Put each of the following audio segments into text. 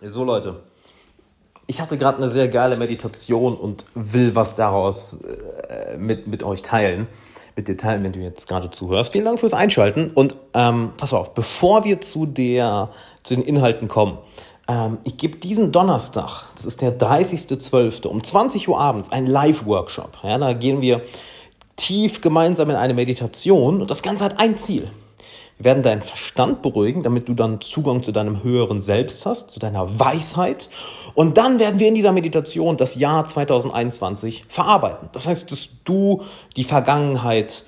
So Leute, ich hatte gerade eine sehr geile Meditation und will was daraus äh, mit, mit euch teilen. Mit dir teilen, wenn du jetzt gerade zuhörst. Vielen Dank fürs Einschalten und ähm, pass auf, bevor wir zu, der, zu den Inhalten kommen, ähm, ich gebe diesen Donnerstag, das ist der 30.12. um 20 Uhr abends, einen Live-Workshop. Ja, da gehen wir tief gemeinsam in eine Meditation und das Ganze hat ein Ziel. Wir werden deinen Verstand beruhigen, damit du dann Zugang zu deinem höheren Selbst hast, zu deiner Weisheit. Und dann werden wir in dieser Meditation das Jahr 2021 verarbeiten. Das heißt, dass du die Vergangenheit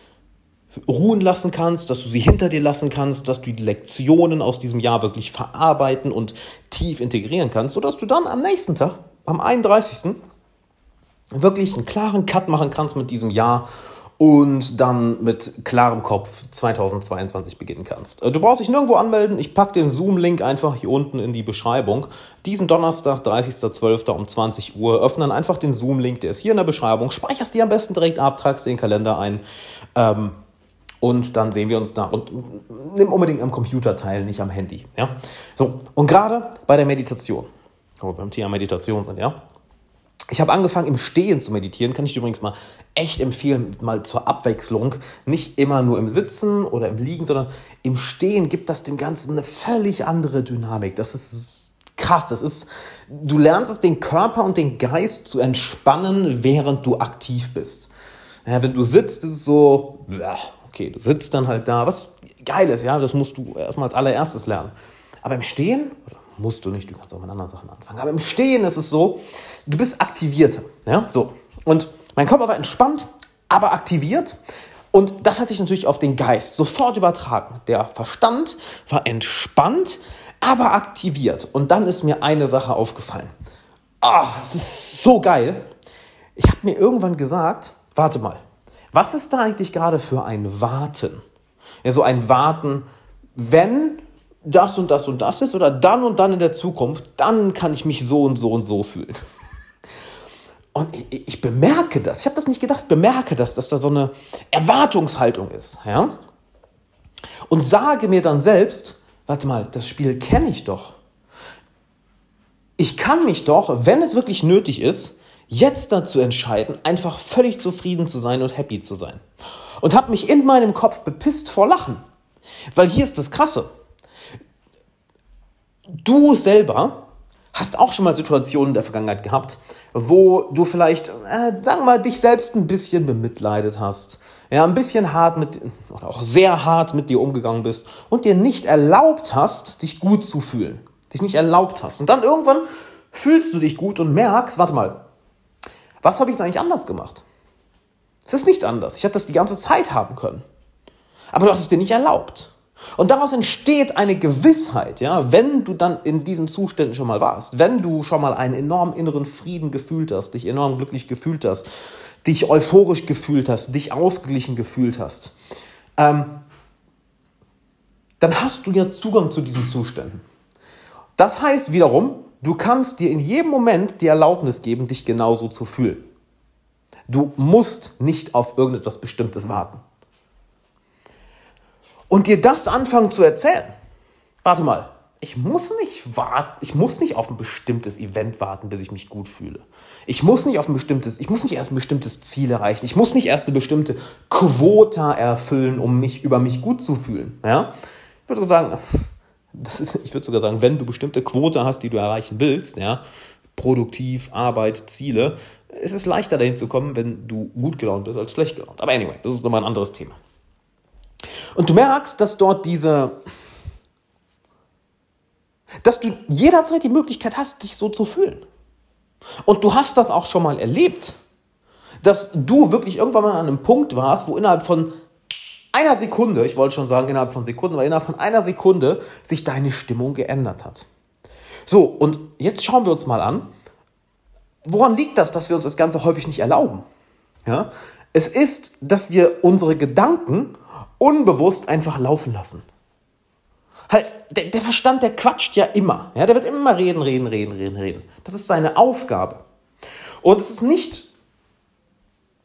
ruhen lassen kannst, dass du sie hinter dir lassen kannst, dass du die Lektionen aus diesem Jahr wirklich verarbeiten und tief integrieren kannst, sodass du dann am nächsten Tag, am 31. wirklich einen klaren Cut machen kannst mit diesem Jahr und dann mit klarem Kopf 2022 beginnen kannst. Äh, du brauchst dich nirgendwo anmelden. Ich packe den Zoom-Link einfach hier unten in die Beschreibung. Diesen Donnerstag, 30.12. um 20 Uhr, öffnen einfach den Zoom-Link, der ist hier in der Beschreibung. Speicherst die am besten direkt ab, tragst den Kalender ein. Ähm, und dann sehen wir uns da. Und nimm unbedingt am Computer teil, nicht am Handy. Ja? So, und gerade bei der Meditation, wo wir beim Thema Meditation sind, ja, ich habe angefangen im Stehen zu meditieren, kann ich übrigens mal echt empfehlen, mal zur Abwechslung. Nicht immer nur im Sitzen oder im Liegen, sondern im Stehen gibt das dem Ganzen eine völlig andere Dynamik. Das ist krass. Das ist, du lernst es, den Körper und den Geist zu entspannen, während du aktiv bist. Ja, wenn du sitzt, ist es so, okay, du sitzt dann halt da, was geil ist, ja, das musst du erstmal als allererstes lernen. Aber im Stehen, oder musst du nicht, du kannst auch mit anderen Sachen anfangen. Aber im Stehen ist es so, du bist aktivierter. Ja? So. Und mein Körper war entspannt, aber aktiviert. Und das hat sich natürlich auf den Geist sofort übertragen. Der Verstand war entspannt, aber aktiviert. Und dann ist mir eine Sache aufgefallen. Ah, oh, das ist so geil. Ich habe mir irgendwann gesagt, warte mal, was ist da eigentlich gerade für ein Warten? Ja, so ein Warten, wenn das und das und das ist oder dann und dann in der Zukunft, dann kann ich mich so und so und so fühlen. Und ich, ich bemerke das, ich habe das nicht gedacht, bemerke das, dass da so eine Erwartungshaltung ist. Ja? Und sage mir dann selbst, warte mal, das Spiel kenne ich doch. Ich kann mich doch, wenn es wirklich nötig ist, jetzt dazu entscheiden, einfach völlig zufrieden zu sein und happy zu sein. Und habe mich in meinem Kopf bepisst vor Lachen. Weil hier ist das Krasse du selber hast auch schon mal Situationen in der Vergangenheit gehabt, wo du vielleicht, äh, sagen wir mal, dich selbst ein bisschen bemitleidet hast, ja, ein bisschen hart mit, oder auch sehr hart mit dir umgegangen bist und dir nicht erlaubt hast, dich gut zu fühlen, dich nicht erlaubt hast. Und dann irgendwann fühlst du dich gut und merkst, warte mal, was habe ich eigentlich anders gemacht? Es ist nichts anders. Ich hätte das die ganze Zeit haben können. Aber du hast es dir nicht erlaubt. Und daraus entsteht eine Gewissheit, ja, wenn du dann in diesen Zuständen schon mal warst, wenn du schon mal einen enormen inneren Frieden gefühlt hast, dich enorm glücklich gefühlt hast, dich euphorisch gefühlt hast, dich ausgeglichen gefühlt hast, ähm, dann hast du ja Zugang zu diesen Zuständen. Das heißt wiederum, du kannst dir in jedem Moment die Erlaubnis geben, dich genauso zu fühlen. Du musst nicht auf irgendetwas Bestimmtes warten und dir das anfangen zu erzählen. Warte mal, ich muss nicht warten, ich muss nicht auf ein bestimmtes Event warten, bis ich mich gut fühle. Ich muss nicht auf ein bestimmtes, ich muss nicht erst ein bestimmtes Ziel erreichen. Ich muss nicht erst eine bestimmte Quota erfüllen, um mich über mich gut zu fühlen. Ja? Ich würde sagen, das ist, ich würde sogar sagen, wenn du bestimmte Quote hast, die du erreichen willst, ja, produktiv, Arbeit, Ziele, ist es leichter dahin zu kommen, wenn du gut gelaunt bist als schlecht gelaunt. Aber anyway, das ist nochmal ein anderes Thema. Und du merkst, dass dort diese, dass du jederzeit die Möglichkeit hast, dich so zu fühlen. Und du hast das auch schon mal erlebt, dass du wirklich irgendwann mal an einem Punkt warst, wo innerhalb von einer Sekunde, ich wollte schon sagen innerhalb von Sekunden, weil innerhalb von einer Sekunde sich deine Stimmung geändert hat. So, und jetzt schauen wir uns mal an, woran liegt das, dass wir uns das Ganze häufig nicht erlauben? Ja? Es ist, dass wir unsere Gedanken unbewusst einfach laufen lassen. Halt, der, der, Verstand, der quatscht ja immer. Ja, der wird immer reden, reden, reden, reden, reden. Das ist seine Aufgabe. Und es ist nicht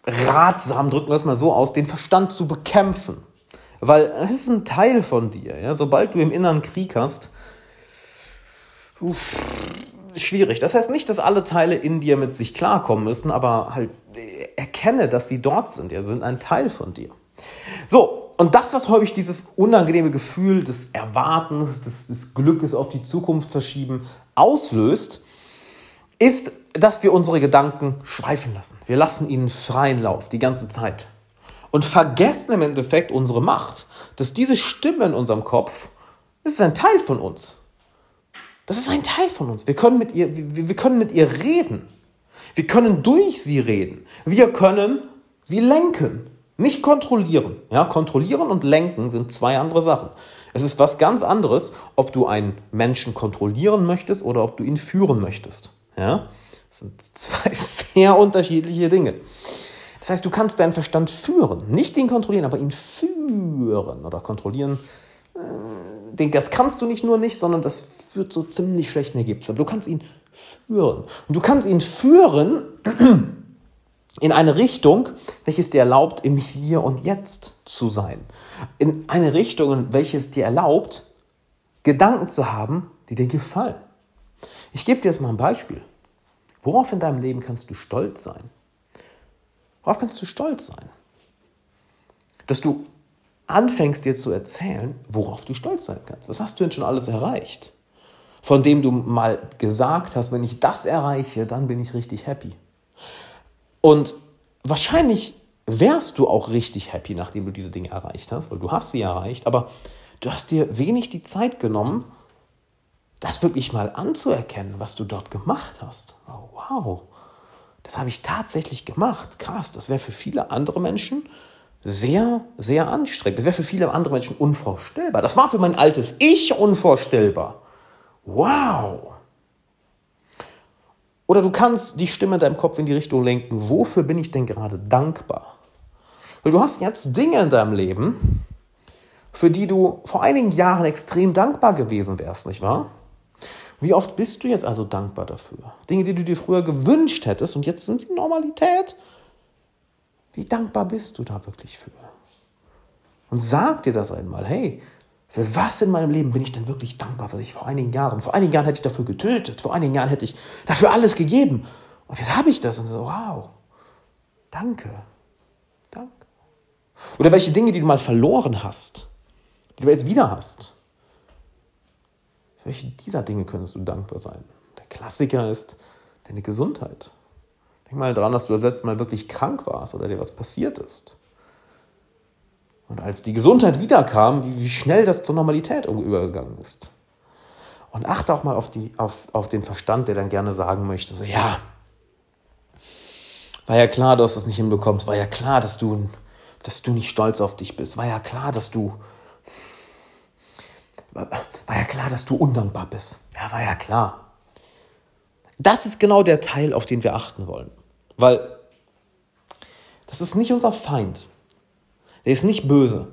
ratsam, drücken wir es mal so aus, den Verstand zu bekämpfen. Weil es ist ein Teil von dir. Ja? Sobald du im inneren Krieg hast, schwierig. Das heißt nicht, dass alle Teile in dir mit sich klarkommen müssen, aber halt äh, erkenne, dass sie dort sind. Ja, sind ein Teil von dir. So, und das, was häufig dieses unangenehme Gefühl des Erwartens, des, des Glückes auf die Zukunft verschieben auslöst, ist, dass wir unsere Gedanken schweifen lassen. Wir lassen ihnen freien Lauf die ganze Zeit. Und vergessen im Endeffekt unsere Macht, dass diese Stimme in unserem Kopf, das ist ein Teil von uns. Das ist ein Teil von uns. Wir können mit ihr, wir, wir können mit ihr reden. Wir können durch sie reden. Wir können sie lenken. Nicht kontrollieren. Ja, kontrollieren und lenken sind zwei andere Sachen. Es ist was ganz anderes, ob du einen Menschen kontrollieren möchtest oder ob du ihn führen möchtest. Ja, das sind zwei sehr unterschiedliche Dinge. Das heißt, du kannst deinen Verstand führen, nicht ihn kontrollieren, aber ihn führen oder kontrollieren. Äh, das kannst du nicht nur nicht, sondern das führt so ziemlich schlechten Ergebnis. Aber du kannst ihn führen. Und du kannst ihn führen in eine Richtung, welches dir erlaubt, im Hier und Jetzt zu sein. In eine Richtung, welches dir erlaubt, Gedanken zu haben, die dir gefallen. Ich gebe dir jetzt mal ein Beispiel. Worauf in deinem Leben kannst du stolz sein? Worauf kannst du stolz sein? Dass du anfängst dir zu erzählen, worauf du stolz sein kannst. Was hast du denn schon alles erreicht? Von dem du mal gesagt hast, wenn ich das erreiche, dann bin ich richtig happy. Und wahrscheinlich wärst du auch richtig happy, nachdem du diese Dinge erreicht hast, weil du hast sie erreicht, aber du hast dir wenig die Zeit genommen, das wirklich mal anzuerkennen, was du dort gemacht hast. Oh, wow, das habe ich tatsächlich gemacht. Krass, das wäre für viele andere Menschen sehr, sehr anstrengend. Das wäre für viele andere Menschen unvorstellbar. Das war für mein altes Ich unvorstellbar. Wow. Oder du kannst die Stimme in deinem Kopf in die Richtung lenken, wofür bin ich denn gerade dankbar? Weil du hast jetzt Dinge in deinem Leben, für die du vor einigen Jahren extrem dankbar gewesen wärst, nicht wahr? Wie oft bist du jetzt also dankbar dafür? Dinge, die du dir früher gewünscht hättest und jetzt sind sie Normalität. Wie dankbar bist du da wirklich für? Und sag dir das einmal, hey, für was in meinem Leben bin ich denn wirklich dankbar, was ich vor einigen Jahren, vor einigen Jahren hätte ich dafür getötet, vor einigen Jahren hätte ich dafür alles gegeben. Und jetzt habe ich das und so, wow, danke, danke. Oder welche Dinge, die du mal verloren hast, die du jetzt wieder hast. Für welche dieser Dinge könntest du dankbar sein? Der Klassiker ist deine Gesundheit. Denk mal daran, dass du das letzte Mal wirklich krank warst oder dir was passiert ist. Und als die Gesundheit wiederkam, wie, wie schnell das zur Normalität übergegangen ist. Und achte auch mal auf, die, auf, auf den Verstand, der dann gerne sagen möchte, so ja, war ja klar, dass du es nicht hinbekommst, war ja klar, dass du, dass du nicht stolz auf dich bist, war ja klar, dass du, war ja klar, dass du undankbar bist. Ja, war ja klar. Das ist genau der Teil, auf den wir achten wollen. Weil das ist nicht unser Feind. Der ist nicht böse.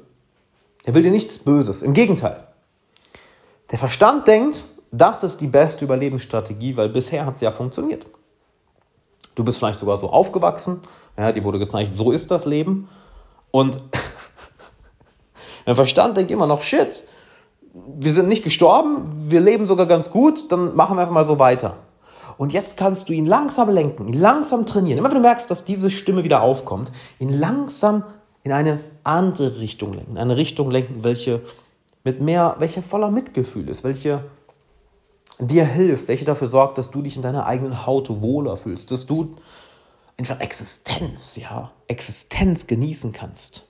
Der will dir nichts Böses. Im Gegenteil. Der Verstand denkt, das ist die beste Überlebensstrategie, weil bisher hat es ja funktioniert. Du bist vielleicht sogar so aufgewachsen, ja, dir wurde gezeigt, so ist das Leben. Und der Verstand denkt immer noch, shit, wir sind nicht gestorben, wir leben sogar ganz gut, dann machen wir einfach mal so weiter. Und jetzt kannst du ihn langsam lenken, ihn langsam trainieren. Immer wenn du merkst, dass diese Stimme wieder aufkommt, ihn langsam in eine andere Richtung lenken, eine Richtung lenken, welche mit mehr, welche voller Mitgefühl ist, welche dir hilft, welche dafür sorgt, dass du dich in deiner eigenen Haut wohler fühlst, dass du einfach Existenz, ja, Existenz genießen kannst.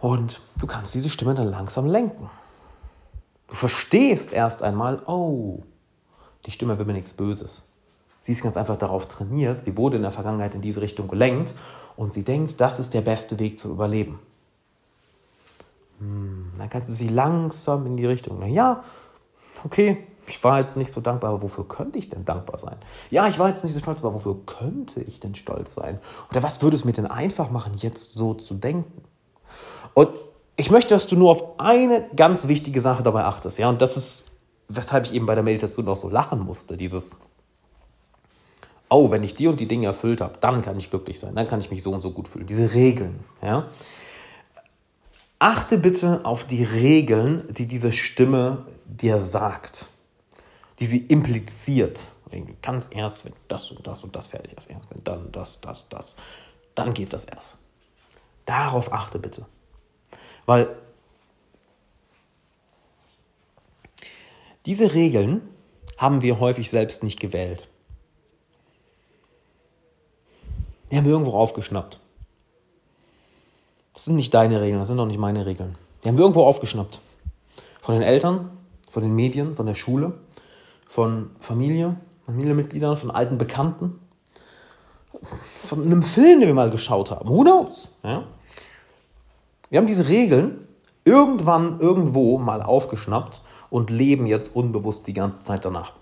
Und du kannst diese Stimme dann langsam lenken. Du verstehst erst einmal, oh, die Stimme will mir nichts Böses. Sie ist ganz einfach darauf trainiert, sie wurde in der Vergangenheit in diese Richtung gelenkt und sie denkt, das ist der beste Weg zum Überleben. Hm, dann kannst du sie langsam in die Richtung. Ja, okay, ich war jetzt nicht so dankbar, aber wofür könnte ich denn dankbar sein? Ja, ich war jetzt nicht so stolz, aber wofür könnte ich denn stolz sein? Oder was würde es mir denn einfach machen, jetzt so zu denken? Und ich möchte, dass du nur auf eine ganz wichtige Sache dabei achtest, ja, und das ist, weshalb ich eben bei der Meditation auch so lachen musste, dieses oh, wenn ich die und die Dinge erfüllt habe, dann kann ich glücklich sein, dann kann ich mich so und so gut fühlen. Diese Regeln, ja. Achte bitte auf die Regeln, die diese Stimme dir sagt, die sie impliziert. Ganz erst, wenn das und das und das fertig ist, erst wenn dann das, das, das, dann geht das erst. Darauf achte bitte. Weil diese Regeln haben wir häufig selbst nicht gewählt. Die haben wir irgendwo aufgeschnappt. Das sind nicht deine Regeln, das sind auch nicht meine Regeln. Die haben wir irgendwo aufgeschnappt. Von den Eltern, von den Medien, von der Schule, von Familie, Familienmitgliedern, von alten Bekannten, von einem Film, den wir mal geschaut haben. Who knows? Ja? Wir haben diese Regeln irgendwann irgendwo mal aufgeschnappt und leben jetzt unbewusst die ganze Zeit danach.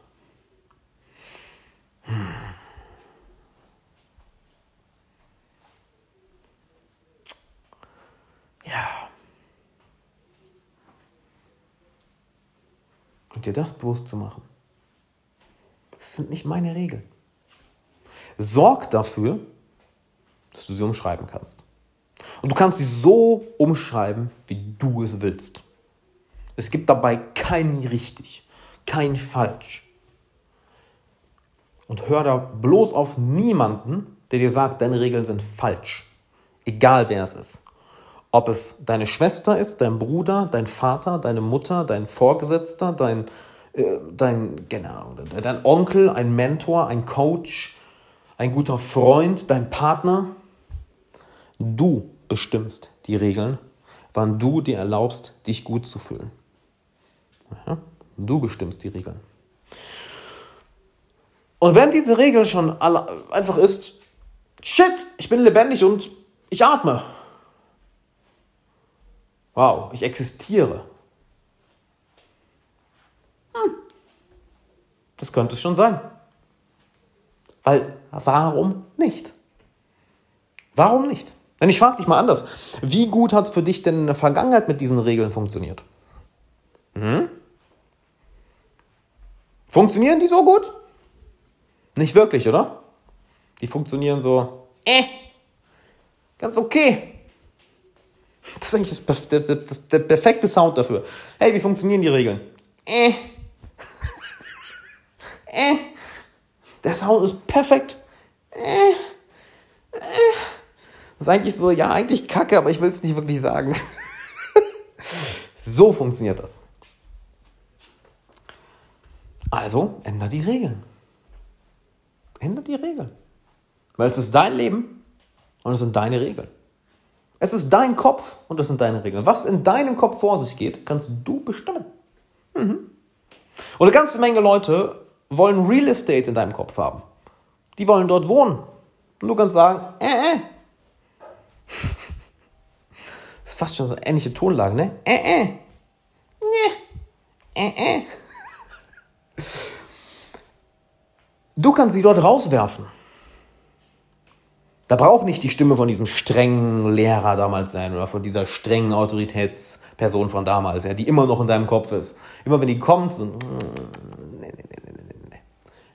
Dir das bewusst zu machen. Das sind nicht meine Regeln. Sorg dafür, dass du sie umschreiben kannst. Und du kannst sie so umschreiben, wie du es willst. Es gibt dabei kein richtig, kein falsch. Und hör da bloß auf niemanden, der dir sagt, deine Regeln sind falsch. Egal wer es ist. Ob es deine Schwester ist, dein Bruder, dein Vater, deine Mutter, dein Vorgesetzter, dein, äh, dein, genau, dein Onkel, ein Mentor, ein Coach, ein guter Freund, dein Partner. Du bestimmst die Regeln, wann du dir erlaubst, dich gut zu fühlen. Ja? Du bestimmst die Regeln. Und wenn diese Regel schon einfach ist, shit, ich bin lebendig und ich atme. Wow, ich existiere. Hm. Das könnte es schon sein. Weil, warum nicht? Warum nicht? Denn ich frage dich mal anders. Wie gut hat es für dich denn in der Vergangenheit mit diesen Regeln funktioniert? Hm? Funktionieren die so gut? Nicht wirklich, oder? Die funktionieren so, äh, ganz okay. Das ist eigentlich das, das, das, der perfekte Sound dafür. Hey, wie funktionieren die Regeln? Äh. äh. Der Sound ist perfekt. Äh. Äh. Das ist eigentlich so, ja, eigentlich kacke, aber ich will es nicht wirklich sagen. so funktioniert das. Also ändert die Regeln. Ändert die Regeln. Weil es ist dein Leben und es sind deine Regeln. Es ist dein Kopf und es sind deine Regeln. Was in deinem Kopf vor sich geht, kannst du bestimmen. Mhm. Und eine ganze Menge Leute wollen Real Estate in deinem Kopf haben. Die wollen dort wohnen. Und du kannst sagen, äh, äh. Das ist fast schon so eine ähnliche Tonlage, ne? Äh, äh. Nee. Äh, äh. Du kannst sie dort rauswerfen. Da braucht nicht die Stimme von diesem strengen Lehrer damals sein oder von dieser strengen Autoritätsperson von damals, ja, die immer noch in deinem Kopf ist. Immer wenn die kommt, so, nee, nee, nee, nee, nee.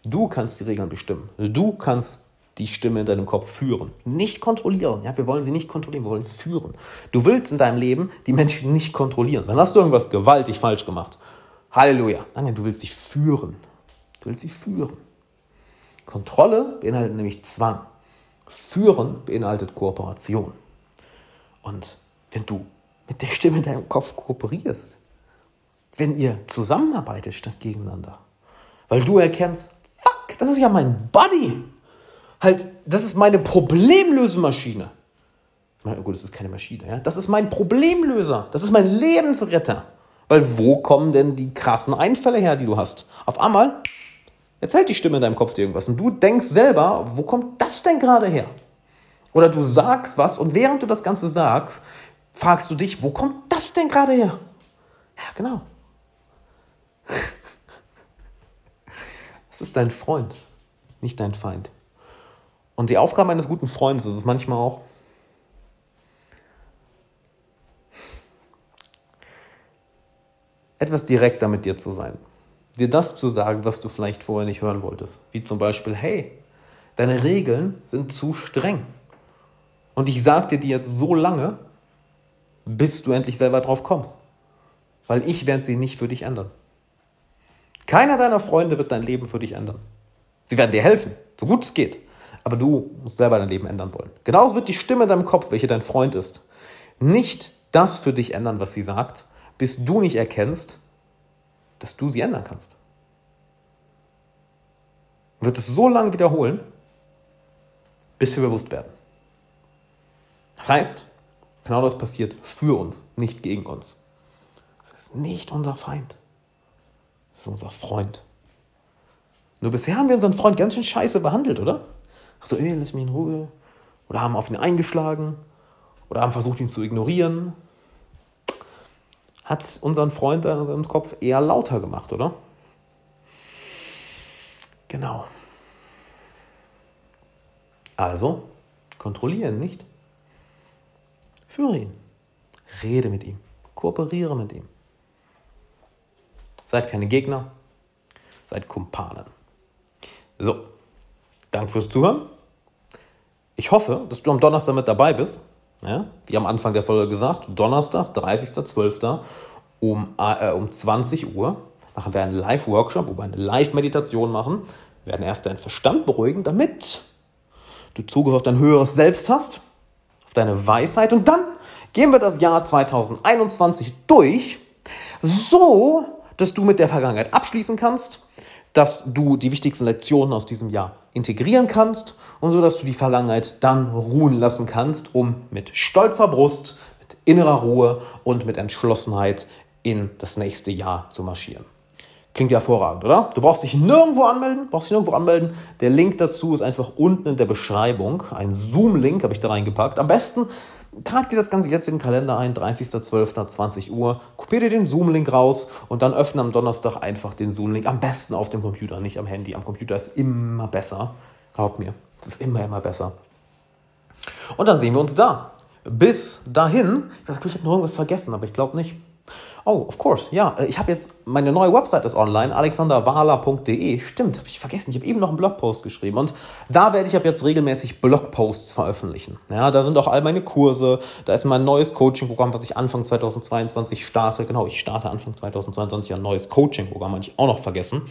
du kannst die Regeln bestimmen. Du kannst die Stimme in deinem Kopf führen. Nicht kontrollieren. Ja, wir wollen sie nicht kontrollieren, wir wollen führen. Du willst in deinem Leben die Menschen nicht kontrollieren. Dann hast du irgendwas gewaltig falsch gemacht. Halleluja. Nein, du willst sie führen. Du willst sie führen. Kontrolle beinhaltet nämlich Zwang. Führen beinhaltet Kooperation. Und wenn du mit der Stimme in deinem Kopf kooperierst, wenn ihr zusammenarbeitet statt gegeneinander, weil du erkennst, fuck, das ist ja mein Buddy. Halt, das ist meine Problemlösemaschine. Na gut, das ist keine Maschine, ja. Das ist mein Problemlöser. Das ist mein Lebensretter. Weil wo kommen denn die krassen Einfälle her, die du hast? Auf einmal erzählt die Stimme in deinem Kopf dir irgendwas und du denkst selber, wo kommt das denn gerade her? Oder du sagst was und während du das Ganze sagst, fragst du dich, wo kommt das denn gerade her? Ja, genau. Es ist dein Freund, nicht dein Feind. Und die Aufgabe eines guten Freundes ist es manchmal auch, etwas direkter mit dir zu sein. Dir das zu sagen, was du vielleicht vorher nicht hören wolltest. Wie zum Beispiel, hey, deine Regeln sind zu streng. Und ich sage dir die jetzt so lange, bis du endlich selber drauf kommst. Weil ich werde sie nicht für dich ändern. Keiner deiner Freunde wird dein Leben für dich ändern. Sie werden dir helfen, so gut es geht. Aber du musst selber dein Leben ändern wollen. Genauso wird die Stimme in deinem Kopf, welche dein Freund ist, nicht das für dich ändern, was sie sagt, bis du nicht erkennst, dass du sie ändern kannst. Wird es so lange wiederholen, bis wir bewusst werden. Das heißt, genau das passiert für uns, nicht gegen uns. Es ist nicht unser Feind. Es ist unser Freund. Nur bisher haben wir unseren Freund ganz schön scheiße behandelt, oder? Ach so, ey, lass mich in Ruhe. Oder haben auf ihn eingeschlagen. Oder haben versucht, ihn zu ignorieren. Hat unseren Freund in seinem Kopf eher lauter gemacht, oder? Genau. Also, kontrollieren nicht. Führe ihn. Rede mit ihm. Kooperiere mit ihm. Seid keine Gegner, seid Kumpanen. So, danke fürs Zuhören. Ich hoffe, dass du am Donnerstag mit dabei bist. Ja, wie am Anfang der Folge gesagt, Donnerstag, 30.12. Um, äh, um 20 Uhr machen wir einen Live-Workshop, wo wir eine Live-Meditation machen. Wir werden erst deinen Verstand beruhigen, damit du Zugriff auf dein höheres Selbst hast, auf deine Weisheit und dann gehen wir das Jahr 2021 durch, so dass du mit der Vergangenheit abschließen kannst, dass du die wichtigsten Lektionen aus diesem Jahr integrieren kannst und so dass du die Vergangenheit dann ruhen lassen kannst, um mit stolzer Brust, mit innerer Ruhe und mit Entschlossenheit in das nächste Jahr zu marschieren. Klingt ja hervorragend, oder? Du brauchst dich nirgendwo anmelden, brauchst dich nirgendwo anmelden. Der Link dazu ist einfach unten in der Beschreibung. Ein Zoom-Link habe ich da reingepackt. Am besten trag dir das Ganze jetzt in den Kalender ein, 30.12.20 Uhr. Kopier dir den Zoom-Link raus und dann öffne am Donnerstag einfach den Zoom-Link. Am besten auf dem Computer, nicht am Handy. Am Computer ist immer besser. Glaub mir, es ist immer, immer besser. Und dann sehen wir uns da. Bis dahin, ich weiß nicht, ich habe noch irgendwas vergessen, aber ich glaube nicht. Oh, of course, ja. Äh, ich habe jetzt, meine neue Website ist online, alexanderwahler.de. Stimmt, habe ich vergessen. Ich habe eben noch einen Blogpost geschrieben. Und da werde ich ab jetzt regelmäßig Blogposts veröffentlichen. Ja, da sind auch all meine Kurse. Da ist mein neues Coaching-Programm, was ich Anfang 2022 starte. Genau, ich starte Anfang 2022 ein neues Coaching-Programm, hatte ich auch noch vergessen.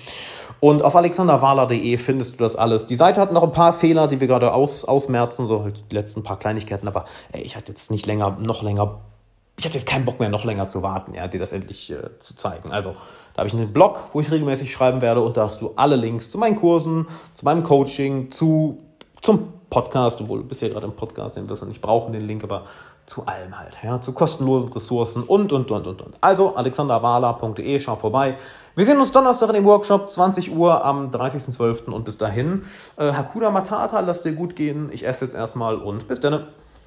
Und auf alexanderwahler.de findest du das alles. Die Seite hat noch ein paar Fehler, die wir gerade aus, ausmerzen, so halt die letzten paar Kleinigkeiten. Aber ey, ich hatte jetzt nicht länger, noch länger ich hatte jetzt keinen Bock mehr, noch länger zu warten, ja, dir das endlich äh, zu zeigen. Also, da habe ich einen Blog, wo ich regelmäßig schreiben werde und da hast du alle Links zu meinen Kursen, zu meinem Coaching, zu, zum Podcast, obwohl du bist ja gerade im Podcast, den wirst du nicht brauchen, den Link, aber zu allem halt, ja, zu kostenlosen Ressourcen und, und, und, und, und. Also, alexanderwala.de, schau vorbei. Wir sehen uns Donnerstag in dem Workshop, 20 Uhr am 30.12. und bis dahin, äh, Hakuna Matata, lass dir gut gehen. Ich esse jetzt erstmal und bis dann.